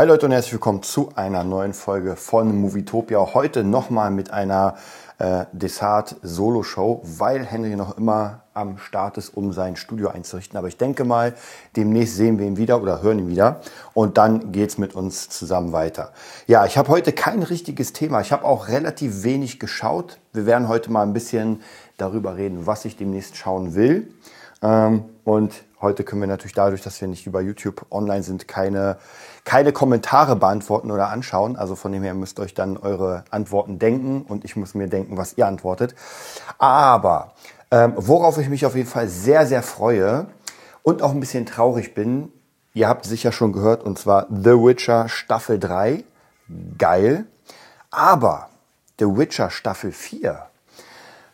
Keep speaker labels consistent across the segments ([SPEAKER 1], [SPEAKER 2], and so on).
[SPEAKER 1] Hi Leute und herzlich willkommen zu einer neuen Folge von Movietopia. Heute nochmal mit einer äh, Desart-Solo-Show, weil Henry noch immer am Start ist, um sein Studio einzurichten. Aber ich denke mal, demnächst sehen wir ihn wieder oder hören ihn wieder und dann geht's mit uns zusammen weiter. Ja, ich habe heute kein richtiges Thema. Ich habe auch relativ wenig geschaut. Wir werden heute mal ein bisschen darüber reden, was ich demnächst schauen will. Ähm, und heute können wir natürlich dadurch, dass wir nicht über YouTube online sind, keine, keine Kommentare beantworten oder anschauen. Also von dem her müsst ihr euch dann eure Antworten denken und ich muss mir denken, was ihr antwortet. Aber ähm, worauf ich mich auf jeden Fall sehr, sehr freue und auch ein bisschen traurig bin, ihr habt sicher schon gehört, und zwar The Witcher Staffel 3. Geil. Aber The Witcher Staffel 4.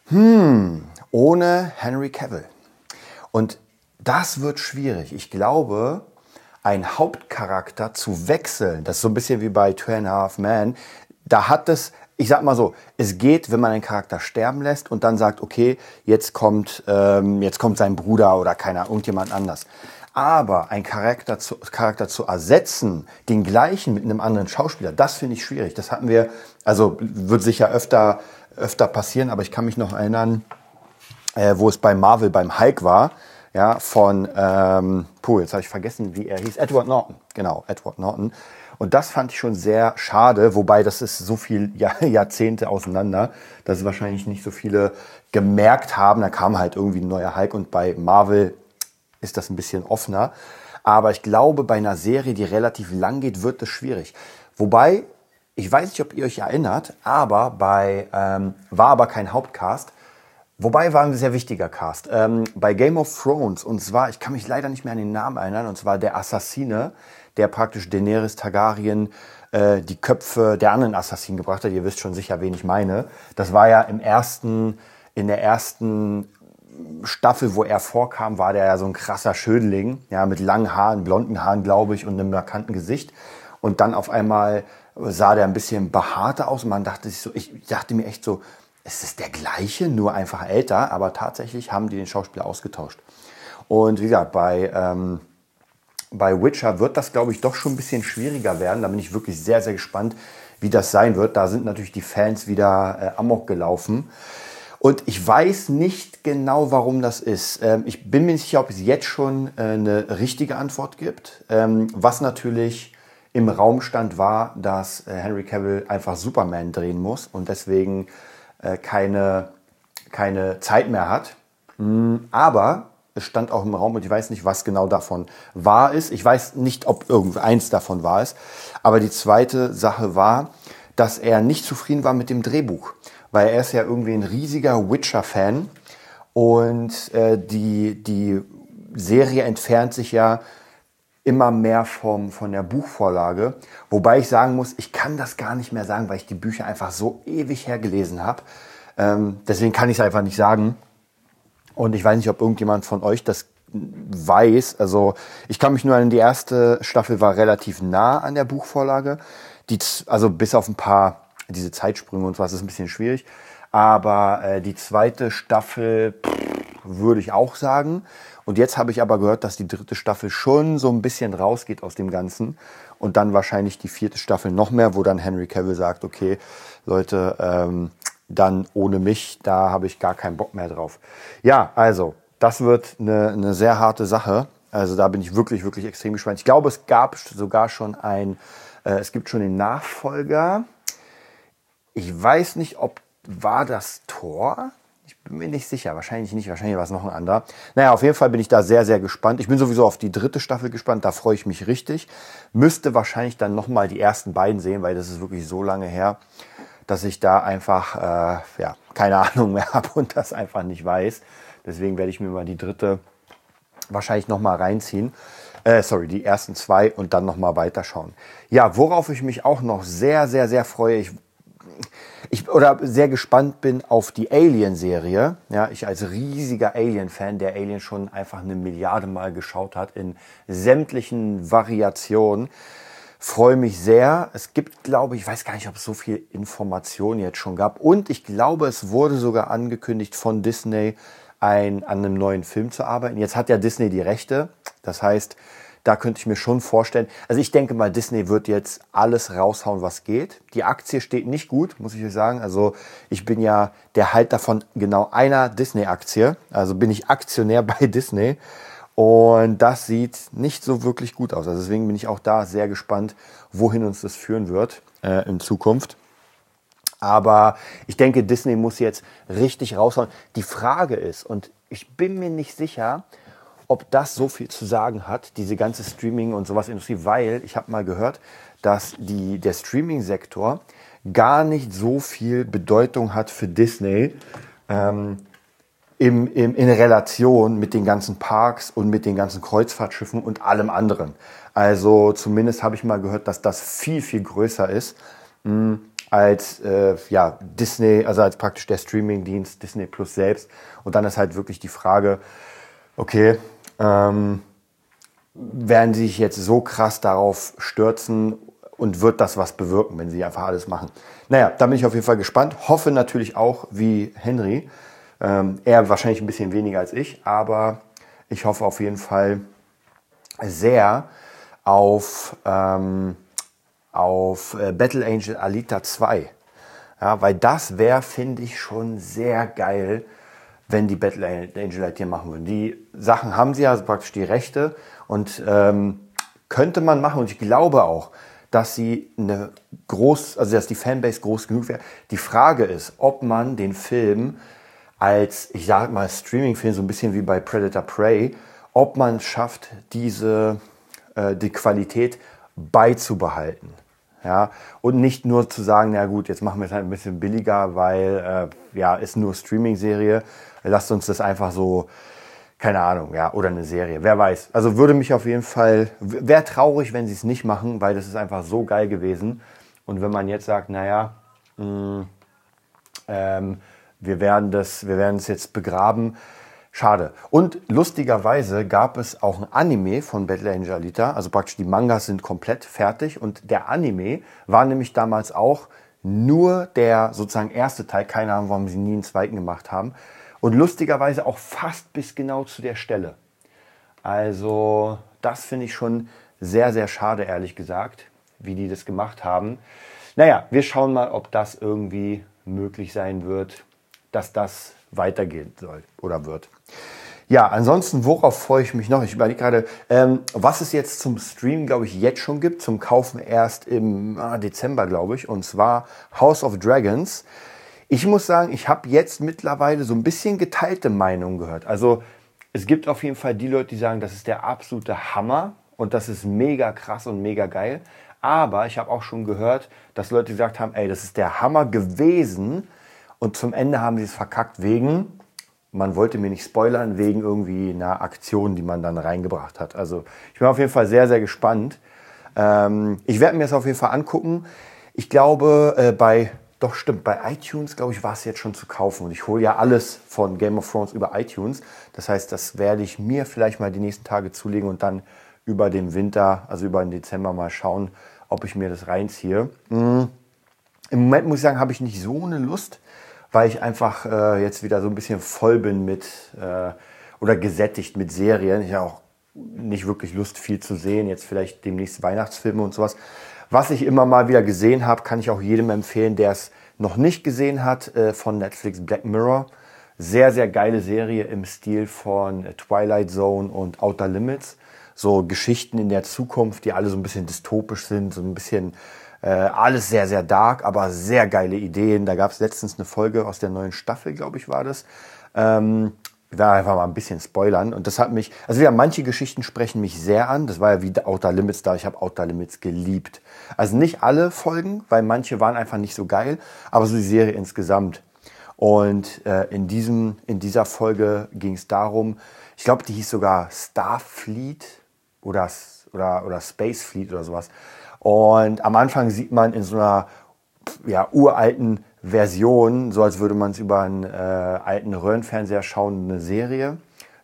[SPEAKER 1] Hm, ohne Henry Cavill. Und das wird schwierig. Ich glaube, ein Hauptcharakter zu wechseln, das ist so ein bisschen wie bei Two and a Half Men, da hat es, ich sag mal so, es geht, wenn man einen Charakter sterben lässt und dann sagt, okay, jetzt kommt, ähm, jetzt kommt sein Bruder oder keiner, irgendjemand anders. Aber ein Charakter zu, Charakter zu ersetzen, den gleichen mit einem anderen Schauspieler, das finde ich schwierig. Das hatten wir, also wird sicher öfter, öfter passieren, aber ich kann mich noch erinnern, äh, wo es bei Marvel beim Hulk war, ja, von, ähm, puh, jetzt habe ich vergessen, wie er hieß, Edward Norton, genau, Edward Norton. Und das fand ich schon sehr schade, wobei das ist so viel Jahr, Jahrzehnte auseinander, dass wahrscheinlich nicht so viele gemerkt haben. Da kam halt irgendwie ein neuer Hulk und bei Marvel ist das ein bisschen offener. Aber ich glaube, bei einer Serie, die relativ lang geht, wird das schwierig. Wobei, ich weiß nicht, ob ihr euch erinnert, aber bei, ähm, war aber kein Hauptcast, Wobei war ein sehr wichtiger Cast. Ähm, bei Game of Thrones, und zwar, ich kann mich leider nicht mehr an den Namen erinnern, und zwar der Assassine, der praktisch Daenerys Targaryen äh, die Köpfe der anderen Assassinen gebracht hat. Ihr wisst schon sicher, wen ich meine. Das war ja im ersten, in der ersten Staffel, wo er vorkam, war der ja so ein krasser Schödling, ja, mit langen Haaren, blonden Haaren, glaube ich, und einem markanten Gesicht. Und dann auf einmal sah der ein bisschen behaarter aus und man dachte sich so, ich dachte mir echt so, es ist der gleiche, nur einfach älter, aber tatsächlich haben die den Schauspieler ausgetauscht. Und wie gesagt, bei, ähm, bei Witcher wird das, glaube ich, doch schon ein bisschen schwieriger werden. Da bin ich wirklich sehr, sehr gespannt, wie das sein wird. Da sind natürlich die Fans wieder äh, amok gelaufen. Und ich weiß nicht genau, warum das ist. Ähm, ich bin mir nicht sicher, ob es jetzt schon äh, eine richtige Antwort gibt. Ähm, was natürlich im Raum stand, war, dass äh, Henry Cavill einfach Superman drehen muss und deswegen äh, keine, keine Zeit mehr hat. Hm, aber es stand auch im Raum und ich weiß nicht, was genau davon wahr ist. Ich weiß nicht, ob irgendeins davon wahr ist. Aber die zweite Sache war, dass er nicht zufrieden war mit dem Drehbuch, weil er ist ja irgendwie ein riesiger Witcher-Fan und äh, die, die Serie entfernt sich ja immer mehr vom, von der Buchvorlage. Wobei ich sagen muss, ich kann das gar nicht mehr sagen, weil ich die Bücher einfach so ewig hergelesen habe. Ähm, deswegen kann ich es einfach nicht sagen. Und ich weiß nicht, ob irgendjemand von euch das weiß. Also ich kann mich nur an die erste Staffel war relativ nah an der Buchvorlage. Die, also bis auf ein paar, diese Zeitsprünge und was ist ein bisschen schwierig. Aber äh, die zweite Staffel pff, würde ich auch sagen. Und jetzt habe ich aber gehört, dass die dritte Staffel schon so ein bisschen rausgeht aus dem Ganzen. Und dann wahrscheinlich die vierte Staffel noch mehr, wo dann Henry Cavill sagt, okay, Leute, ähm, dann ohne mich, da habe ich gar keinen Bock mehr drauf. Ja, also, das wird eine, eine sehr harte Sache. Also da bin ich wirklich, wirklich extrem gespannt. Ich glaube, es gab sogar schon ein, äh, es gibt schon den Nachfolger. Ich weiß nicht, ob war das Tor? Bin mir nicht sicher. Wahrscheinlich nicht. Wahrscheinlich war es noch ein anderer. Naja, auf jeden Fall bin ich da sehr, sehr gespannt. Ich bin sowieso auf die dritte Staffel gespannt. Da freue ich mich richtig. Müsste wahrscheinlich dann nochmal die ersten beiden sehen, weil das ist wirklich so lange her, dass ich da einfach, äh, ja, keine Ahnung mehr habe und das einfach nicht weiß. Deswegen werde ich mir mal die dritte wahrscheinlich nochmal reinziehen. Äh, sorry, die ersten zwei und dann nochmal weiterschauen. Ja, worauf ich mich auch noch sehr, sehr, sehr freue. Ich ich oder sehr gespannt bin auf die Alien-Serie. Ja, ich als riesiger Alien-Fan, der Alien schon einfach eine Milliarde Mal geschaut hat in sämtlichen Variationen, freue mich sehr. Es gibt, glaube ich, weiß gar nicht, ob es so viel Information jetzt schon gab. Und ich glaube, es wurde sogar angekündigt von Disney, ein, an einem neuen Film zu arbeiten. Jetzt hat ja Disney die Rechte. Das heißt, da könnte ich mir schon vorstellen. Also ich denke mal, Disney wird jetzt alles raushauen, was geht. Die Aktie steht nicht gut, muss ich euch sagen. Also ich bin ja der Halter von genau einer Disney-Aktie. Also bin ich Aktionär bei Disney. Und das sieht nicht so wirklich gut aus. Also deswegen bin ich auch da sehr gespannt, wohin uns das führen wird äh, in Zukunft. Aber ich denke, Disney muss jetzt richtig raushauen. Die Frage ist, und ich bin mir nicht sicher, ob das so viel zu sagen hat, diese ganze Streaming- und sowas Industrie, weil ich habe mal gehört, dass die, der Streaming-Sektor gar nicht so viel Bedeutung hat für Disney ähm, im, im, in Relation mit den ganzen Parks und mit den ganzen Kreuzfahrtschiffen und allem anderen. Also zumindest habe ich mal gehört, dass das viel, viel größer ist mh, hm, als äh, ja, Disney, also als praktisch der Streaming-Dienst Disney Plus selbst. Und dann ist halt wirklich die Frage, okay, ähm, werden sie sich jetzt so krass darauf stürzen und wird das was bewirken, wenn sie einfach alles machen? Naja, da bin ich auf jeden Fall gespannt. Hoffe natürlich auch wie Henry. Ähm, er wahrscheinlich ein bisschen weniger als ich, aber ich hoffe auf jeden Fall sehr auf, ähm, auf äh, Battle Angel Alita 2. Ja, weil das wäre, finde ich, schon sehr geil, wenn die Battle Angel halt hier machen würden. Die Sachen haben sie also praktisch die Rechte und ähm, könnte man machen und ich glaube auch, dass sie eine groß, also dass die Fanbase groß genug wäre. Die Frage ist, ob man den Film als, ich sage mal, Streaming-Film, so ein bisschen wie bei Predator Prey, ob man schafft, diese, äh, die Qualität beizubehalten. Ja, und nicht nur zu sagen, na gut, jetzt machen wir es halt ein bisschen billiger, weil äh, ja, ist nur Streaming-Serie. Lasst uns das einfach so, keine Ahnung, ja, oder eine Serie, wer weiß. Also würde mich auf jeden Fall, wäre traurig, wenn sie es nicht machen, weil das ist einfach so geil gewesen. Und wenn man jetzt sagt, naja, mh, mm, ähm, wir werden das, wir werden es jetzt begraben, Schade. Und lustigerweise gab es auch ein Anime von Battle Angel Alita. Also praktisch die Mangas sind komplett fertig. Und der Anime war nämlich damals auch nur der sozusagen erste Teil. Keine Ahnung, warum sie nie einen zweiten gemacht haben. Und lustigerweise auch fast bis genau zu der Stelle. Also das finde ich schon sehr, sehr schade, ehrlich gesagt, wie die das gemacht haben. Naja, wir schauen mal, ob das irgendwie möglich sein wird, dass das weitergehen soll oder wird. Ja, ansonsten, worauf freue ich mich noch? Ich überlege gerade, ähm, was es jetzt zum Stream, glaube ich, jetzt schon gibt, zum Kaufen erst im ah, Dezember, glaube ich, und zwar House of Dragons. Ich muss sagen, ich habe jetzt mittlerweile so ein bisschen geteilte Meinungen gehört. Also es gibt auf jeden Fall die Leute, die sagen, das ist der absolute Hammer und das ist mega krass und mega geil. Aber ich habe auch schon gehört, dass Leute gesagt haben, ey, das ist der Hammer gewesen, und zum Ende haben sie es verkackt wegen, man wollte mir nicht spoilern, wegen irgendwie einer Aktion, die man dann reingebracht hat. Also ich bin auf jeden Fall sehr, sehr gespannt. Ähm, ich werde mir das auf jeden Fall angucken. Ich glaube, äh, bei, doch stimmt, bei iTunes, glaube ich, war es jetzt schon zu kaufen. Und ich hole ja alles von Game of Thrones über iTunes. Das heißt, das werde ich mir vielleicht mal die nächsten Tage zulegen und dann über den Winter, also über den Dezember mal schauen, ob ich mir das reinziehe. Mhm. Im Moment muss ich sagen, habe ich nicht so eine Lust weil ich einfach äh, jetzt wieder so ein bisschen voll bin mit äh, oder gesättigt mit Serien. Ich habe auch nicht wirklich Lust, viel zu sehen. Jetzt vielleicht demnächst Weihnachtsfilme und sowas. Was ich immer mal wieder gesehen habe, kann ich auch jedem empfehlen, der es noch nicht gesehen hat, äh, von Netflix Black Mirror. Sehr, sehr geile Serie im Stil von Twilight Zone und Outer Limits. So Geschichten in der Zukunft, die alle so ein bisschen dystopisch sind, so ein bisschen äh, alles sehr, sehr dark, aber sehr geile Ideen. Da gab es letztens eine Folge aus der neuen Staffel, glaube ich, war das. Ähm, ich werde einfach mal ein bisschen spoilern. Und das hat mich, also ja, manche Geschichten sprechen mich sehr an. Das war ja wie Outer Limits da. Ich habe Outer Limits geliebt. Also nicht alle Folgen, weil manche waren einfach nicht so geil, aber so die Serie insgesamt. Und äh, in, diesem, in dieser Folge ging es darum, ich glaube, die hieß sogar Starfleet oder, oder, oder Space Fleet oder sowas. Und am Anfang sieht man in so einer ja, uralten Version, so als würde man es über einen äh, alten Röhrenfernseher schauen, eine Serie.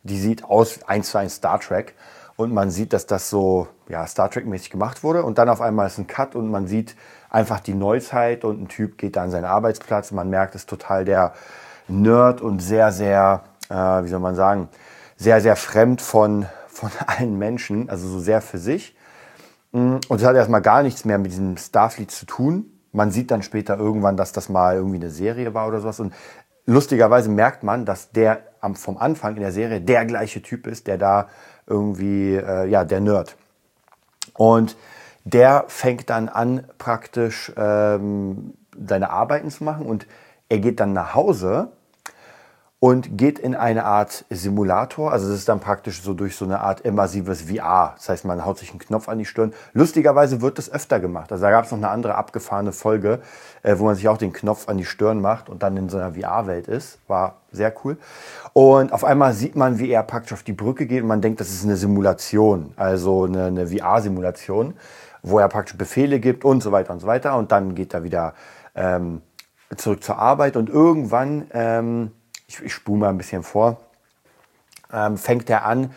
[SPEAKER 1] Die sieht aus eins zu eins Star Trek. Und man sieht, dass das so ja, Star Trek-mäßig gemacht wurde. Und dann auf einmal ist ein Cut und man sieht einfach die Neuzeit und ein Typ geht da an seinen Arbeitsplatz. Man merkt, es ist total der Nerd und sehr, sehr, äh, wie soll man sagen, sehr, sehr fremd von, von allen Menschen, also so sehr für sich. Mm, und es hat erstmal gar nichts mehr mit diesem Starfleet zu tun. Man sieht dann später irgendwann, dass das mal irgendwie eine Serie war oder sowas. Und lustigerweise merkt man, dass der vom Anfang in der Serie der gleiche Typ ist, der da irgendwie, äh, ja, der Nerd. Und der fängt dann an, praktisch ähm, seine Arbeiten zu machen und er geht dann nach Hause und geht in eine Art Simulator. Also es ist dann praktisch so durch so eine Art immersives VR. Das heißt, man haut sich einen Knopf an die Stirn. Lustigerweise wird das öfter gemacht. Also da gab es noch eine andere abgefahrene Folge, äh, wo man sich auch den Knopf an die Stirn macht und dann in so einer VR-Welt ist. War sehr cool. Und auf einmal sieht man, wie er praktisch auf die Brücke geht und man denkt, das ist eine Simulation, also eine, eine VR-Simulation, wo er praktisch Befehle gibt und so weiter und so weiter. Und dann geht er wieder ähm, zurück zur Arbeit und irgendwann... Ähm, ich, ich spule mal ein bisschen vor, ähm, fängt er an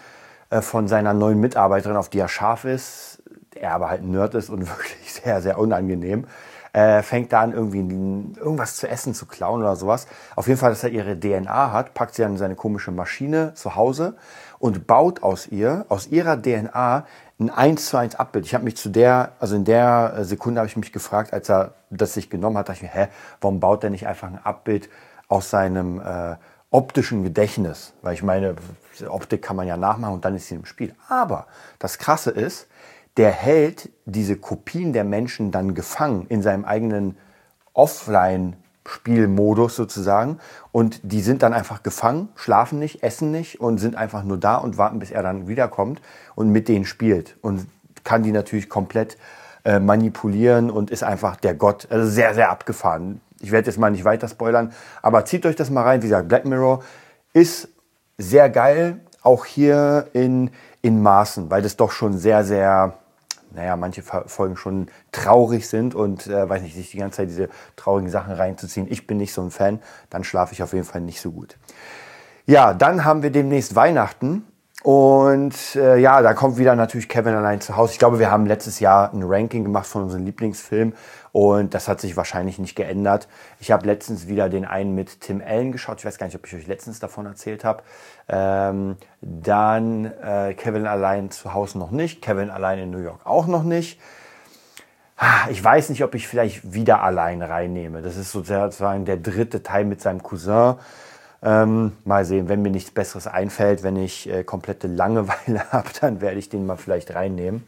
[SPEAKER 1] äh, von seiner neuen Mitarbeiterin, auf die er scharf ist, er aber halt ein Nerd ist und wirklich sehr, sehr unangenehm, äh, fängt da an, irgendwie irgendwas zu essen zu klauen oder sowas. Auf jeden Fall, dass er ihre DNA hat, packt sie in seine komische Maschine zu Hause und baut aus ihr, aus ihrer DNA, ein 1 zu 1 Abbild. Ich habe mich zu der, also in der äh, Sekunde habe ich mich gefragt, als er das sich genommen hat, dachte ich mir, hä, warum baut er nicht einfach ein Abbild aus seinem äh, optischen Gedächtnis. Weil ich meine, Optik kann man ja nachmachen und dann ist sie im Spiel. Aber das Krasse ist, der hält diese Kopien der Menschen dann gefangen in seinem eigenen Offline- Spielmodus sozusagen. Und die sind dann einfach gefangen, schlafen nicht, essen nicht und sind einfach nur da und warten, bis er dann wiederkommt und mit denen spielt. Und kann die natürlich komplett äh, manipulieren und ist einfach der Gott. Also sehr, sehr abgefahren. Ich werde jetzt mal nicht weiter spoilern, aber zieht euch das mal rein. Wie gesagt, Black Mirror ist sehr geil, auch hier in, in Maßen, weil das doch schon sehr, sehr, naja, manche Folgen schon traurig sind und, äh, weiß nicht, sich die ganze Zeit diese traurigen Sachen reinzuziehen. Ich bin nicht so ein Fan, dann schlafe ich auf jeden Fall nicht so gut. Ja, dann haben wir demnächst Weihnachten. Und äh, ja, da kommt wieder natürlich Kevin allein zu Hause. Ich glaube, wir haben letztes Jahr ein Ranking gemacht von unseren Lieblingsfilmen und das hat sich wahrscheinlich nicht geändert. Ich habe letztens wieder den einen mit Tim Allen geschaut. Ich weiß gar nicht, ob ich euch letztens davon erzählt habe. Ähm, dann äh, Kevin allein zu Hause noch nicht. Kevin allein in New York auch noch nicht. Ich weiß nicht, ob ich vielleicht wieder allein reinnehme. Das ist sozusagen der dritte Teil mit seinem Cousin. Ähm, mal sehen, wenn mir nichts Besseres einfällt, wenn ich äh, komplette Langeweile habe, dann werde ich den mal vielleicht reinnehmen.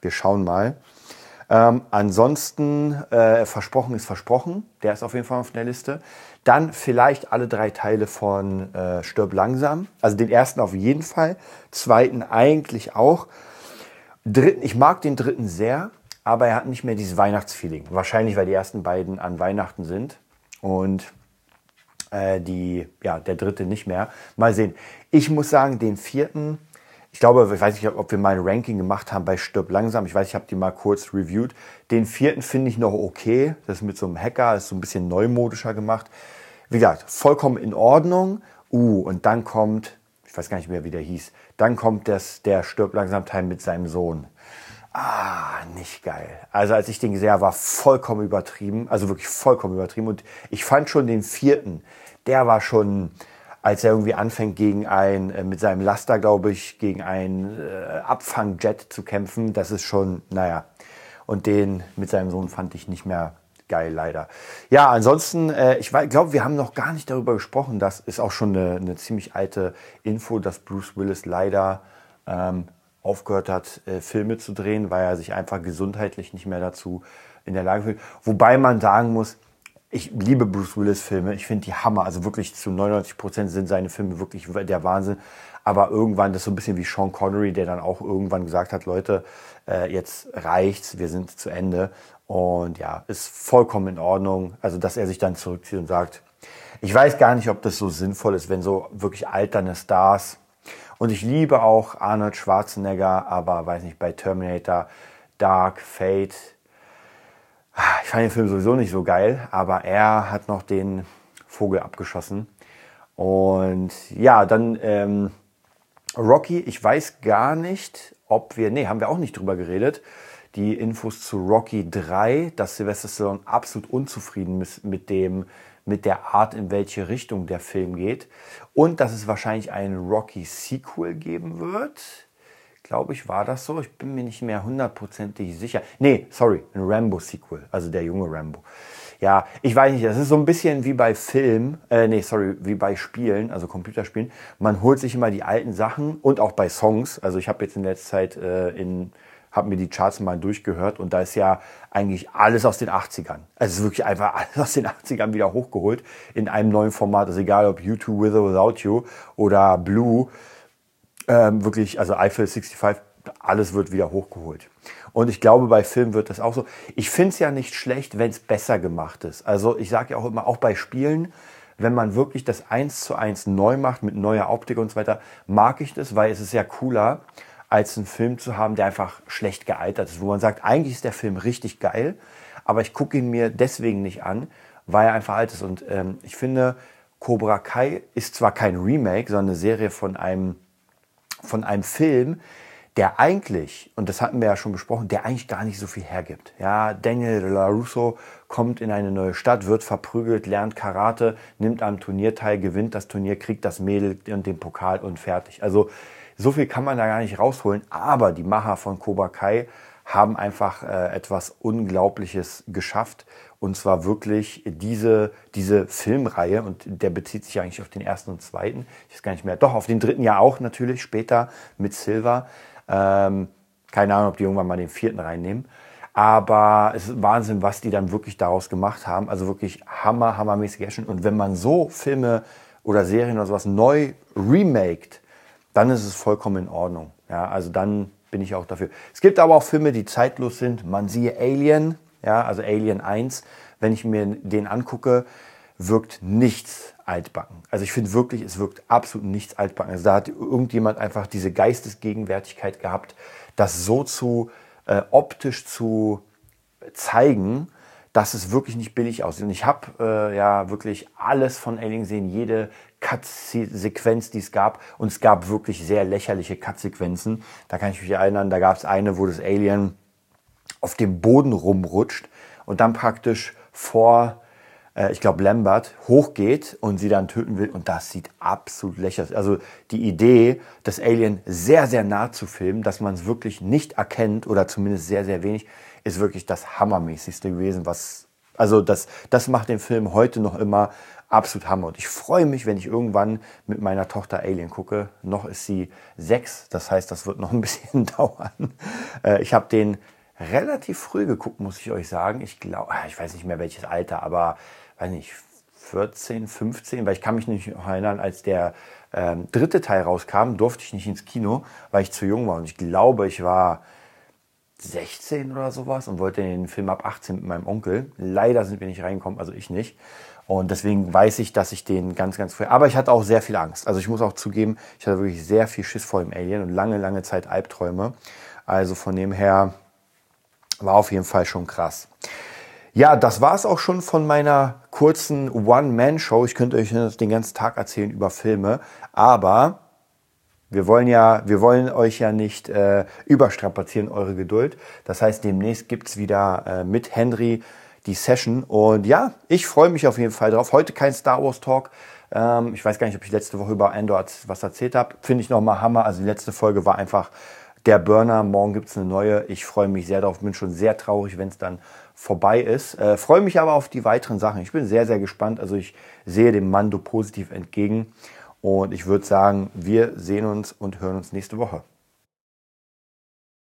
[SPEAKER 1] Wir schauen mal. Ähm, ansonsten, äh, versprochen ist versprochen. Der ist auf jeden Fall auf der Liste. Dann vielleicht alle drei Teile von äh, Stirb langsam. Also den ersten auf jeden Fall. Zweiten eigentlich auch. Dritten, ich mag den dritten sehr, aber er hat nicht mehr dieses Weihnachtsfeeling. Wahrscheinlich, weil die ersten beiden an Weihnachten sind. Und äh, die, ja, der dritte nicht mehr. Mal sehen. Ich muss sagen, den vierten, ich glaube, ich weiß nicht, ob wir mal ein Ranking gemacht haben bei Stirb langsam. Ich weiß, ich habe die mal kurz reviewed. Den vierten finde ich noch okay. Das ist mit so einem Hacker, ist so ein bisschen neumodischer gemacht. Wie gesagt, vollkommen in Ordnung. Uh, und dann kommt, ich weiß gar nicht mehr, wie der hieß, dann kommt das, der Stirb langsam Teil mit seinem Sohn. Ah, nicht geil. Also als ich den gesehen habe, war vollkommen übertrieben. Also wirklich vollkommen übertrieben. Und ich fand schon den vierten, der war schon, als er irgendwie anfängt gegen ein, äh, mit seinem Laster, glaube ich, gegen ein äh, Abfangjet zu kämpfen, das ist schon, naja. Und den mit seinem Sohn fand ich nicht mehr geil, leider. Ja, ansonsten, äh, ich glaube, wir haben noch gar nicht darüber gesprochen. Das ist auch schon eine, eine ziemlich alte Info, dass Bruce Willis leider ähm, aufgehört hat, äh, Filme zu drehen, weil er sich einfach gesundheitlich nicht mehr dazu in der Lage fühlt. Wobei man sagen muss, ich liebe Bruce Willis Filme. Ich finde die Hammer. Also wirklich zu 99 Prozent sind seine Filme wirklich der Wahnsinn. Aber irgendwann, das ist so ein bisschen wie Sean Connery, der dann auch irgendwann gesagt hat, Leute, äh, jetzt reicht's, wir sind zu Ende. Und ja, ist vollkommen in Ordnung. Also, dass er sich dann zurückzieht und sagt, ich weiß gar nicht, ob das so sinnvoll ist, wenn so wirklich alternde Stars und ich liebe auch Arnold Schwarzenegger, aber weiß nicht, bei Terminator, Dark, Fate. Ich fand den Film sowieso nicht so geil, aber er hat noch den Vogel abgeschossen. Und ja, dann ähm, Rocky, ich weiß gar nicht, ob wir, nee, haben wir auch nicht drüber geredet. Die Infos zu Rocky 3, dass Sylvester Stallone absolut unzufrieden ist mit dem mit der Art, in welche Richtung der Film geht. Und dass es wahrscheinlich ein Rocky-Sequel geben wird. Glaube ich, war das so. Ich bin mir nicht mehr hundertprozentig sicher. Nee, sorry, ein Rambo-Sequel, also der junge Rambo. Ja, ich weiß nicht, das ist so ein bisschen wie bei Film, äh, nee, sorry, wie bei Spielen, also Computerspielen. Man holt sich immer die alten Sachen und auch bei Songs. Also ich habe jetzt in letzter Zeit äh, in habe mir die Charts mal durchgehört und da ist ja eigentlich alles aus den 80ern. Also es ist wirklich einfach alles aus den 80ern wieder hochgeholt in einem neuen Format. Also egal ob U2 With or Without You oder Blue, ähm, wirklich, also Eiffel 65, alles wird wieder hochgeholt. Und ich glaube, bei Filmen wird das auch so. Ich finde es ja nicht schlecht, wenn es besser gemacht ist. Also ich sage ja auch immer, auch bei Spielen, wenn man wirklich das eins zu eins neu macht mit neuer Optik und so weiter, mag ich das, weil es ist ja cooler, als einen Film zu haben, der einfach schlecht gealtert ist, wo man sagt, eigentlich ist der Film richtig geil, aber ich gucke ihn mir deswegen nicht an, weil er einfach alt ist. Und ähm, ich finde, Cobra Kai ist zwar kein Remake, sondern eine Serie von einem, von einem Film, der eigentlich, und das hatten wir ja schon besprochen, der eigentlich gar nicht so viel hergibt. Ja, Daniel LaRusso kommt in eine neue Stadt, wird verprügelt, lernt Karate, nimmt am Turnier teil, gewinnt das Turnier, kriegt das Mädel und den Pokal und fertig. Also so viel kann man da gar nicht rausholen, aber die Macher von Cobra Kai haben einfach äh, etwas Unglaubliches geschafft. Und zwar wirklich diese, diese Filmreihe, und der bezieht sich eigentlich auf den ersten und zweiten, ich weiß gar nicht mehr, doch auf den dritten ja auch natürlich, später mit Silver. Ähm, keine Ahnung, ob die irgendwann mal den vierten reinnehmen. Aber es ist Wahnsinn, was die dann wirklich daraus gemacht haben. Also wirklich hammer, hammermäßig Action. Und wenn man so Filme oder Serien oder sowas neu remaked, dann ist es vollkommen in Ordnung. Ja, also dann bin ich auch dafür. Es gibt aber auch Filme, die zeitlos sind. Man siehe Alien, ja, also Alien 1. Wenn ich mir den angucke, wirkt nichts altbacken. Also ich finde wirklich, es wirkt absolut nichts altbacken. Also da hat irgendjemand einfach diese Geistesgegenwärtigkeit gehabt, das so zu äh, optisch zu zeigen, dass es wirklich nicht billig aussieht. Und ich habe äh, ja wirklich alles von Alien gesehen, jede Cut-Sequenz, die es gab. Und es gab wirklich sehr lächerliche Cut-Sequenzen. Da kann ich mich erinnern, da gab es eine, wo das Alien auf dem Boden rumrutscht und dann praktisch vor äh, ich glaube, Lambert hochgeht und sie dann töten will. Und das sieht absolut lächerlich. Also die Idee, das Alien sehr, sehr nah zu filmen, dass man es wirklich nicht erkennt oder zumindest sehr, sehr wenig, ist wirklich das Hammermäßigste gewesen, was, also das, das macht den Film heute noch immer absolut Hammer. Und ich freue mich, wenn ich irgendwann mit meiner Tochter Alien gucke. Noch ist sie sechs, das heißt, das wird noch ein bisschen dauern. Äh, ich habe den relativ früh geguckt, muss ich euch sagen. Ich glaube, ah, ich weiß nicht mehr welches Alter, aber weiß nicht, 14, 15, weil ich kann mich nicht erinnern, als der ähm, dritte Teil rauskam, durfte ich nicht ins Kino, weil ich zu jung war. Und ich glaube, ich war 16 oder sowas und wollte den Film ab 18 mit meinem Onkel. Leider sind wir nicht reingekommen, also ich nicht. Und deswegen weiß ich, dass ich den ganz, ganz früh. Aber ich hatte auch sehr viel Angst. Also ich muss auch zugeben, ich hatte wirklich sehr viel Schiss vor dem Alien und lange, lange Zeit Albträume. Also von dem her war auf jeden Fall schon krass. Ja, das war es auch schon von meiner kurzen One-Man-Show. Ich könnte euch den ganzen Tag erzählen über Filme, aber wir wollen ja, wir wollen euch ja nicht äh, überstrapazieren, eure Geduld. Das heißt, demnächst gibt's wieder äh, mit Henry die Session. Und ja, ich freue mich auf jeden Fall drauf. Heute kein Star Wars Talk. Ähm, ich weiß gar nicht, ob ich letzte Woche über Andor was erzählt habe. Finde ich nochmal Hammer. Also die letzte Folge war einfach der Burner. Morgen gibt's eine neue. Ich freue mich sehr darauf. Bin schon sehr traurig, wenn es dann vorbei ist. Äh, freue mich aber auf die weiteren Sachen. Ich bin sehr, sehr gespannt. Also ich sehe dem Mando positiv entgegen. Und ich würde sagen, wir sehen uns und hören uns nächste Woche.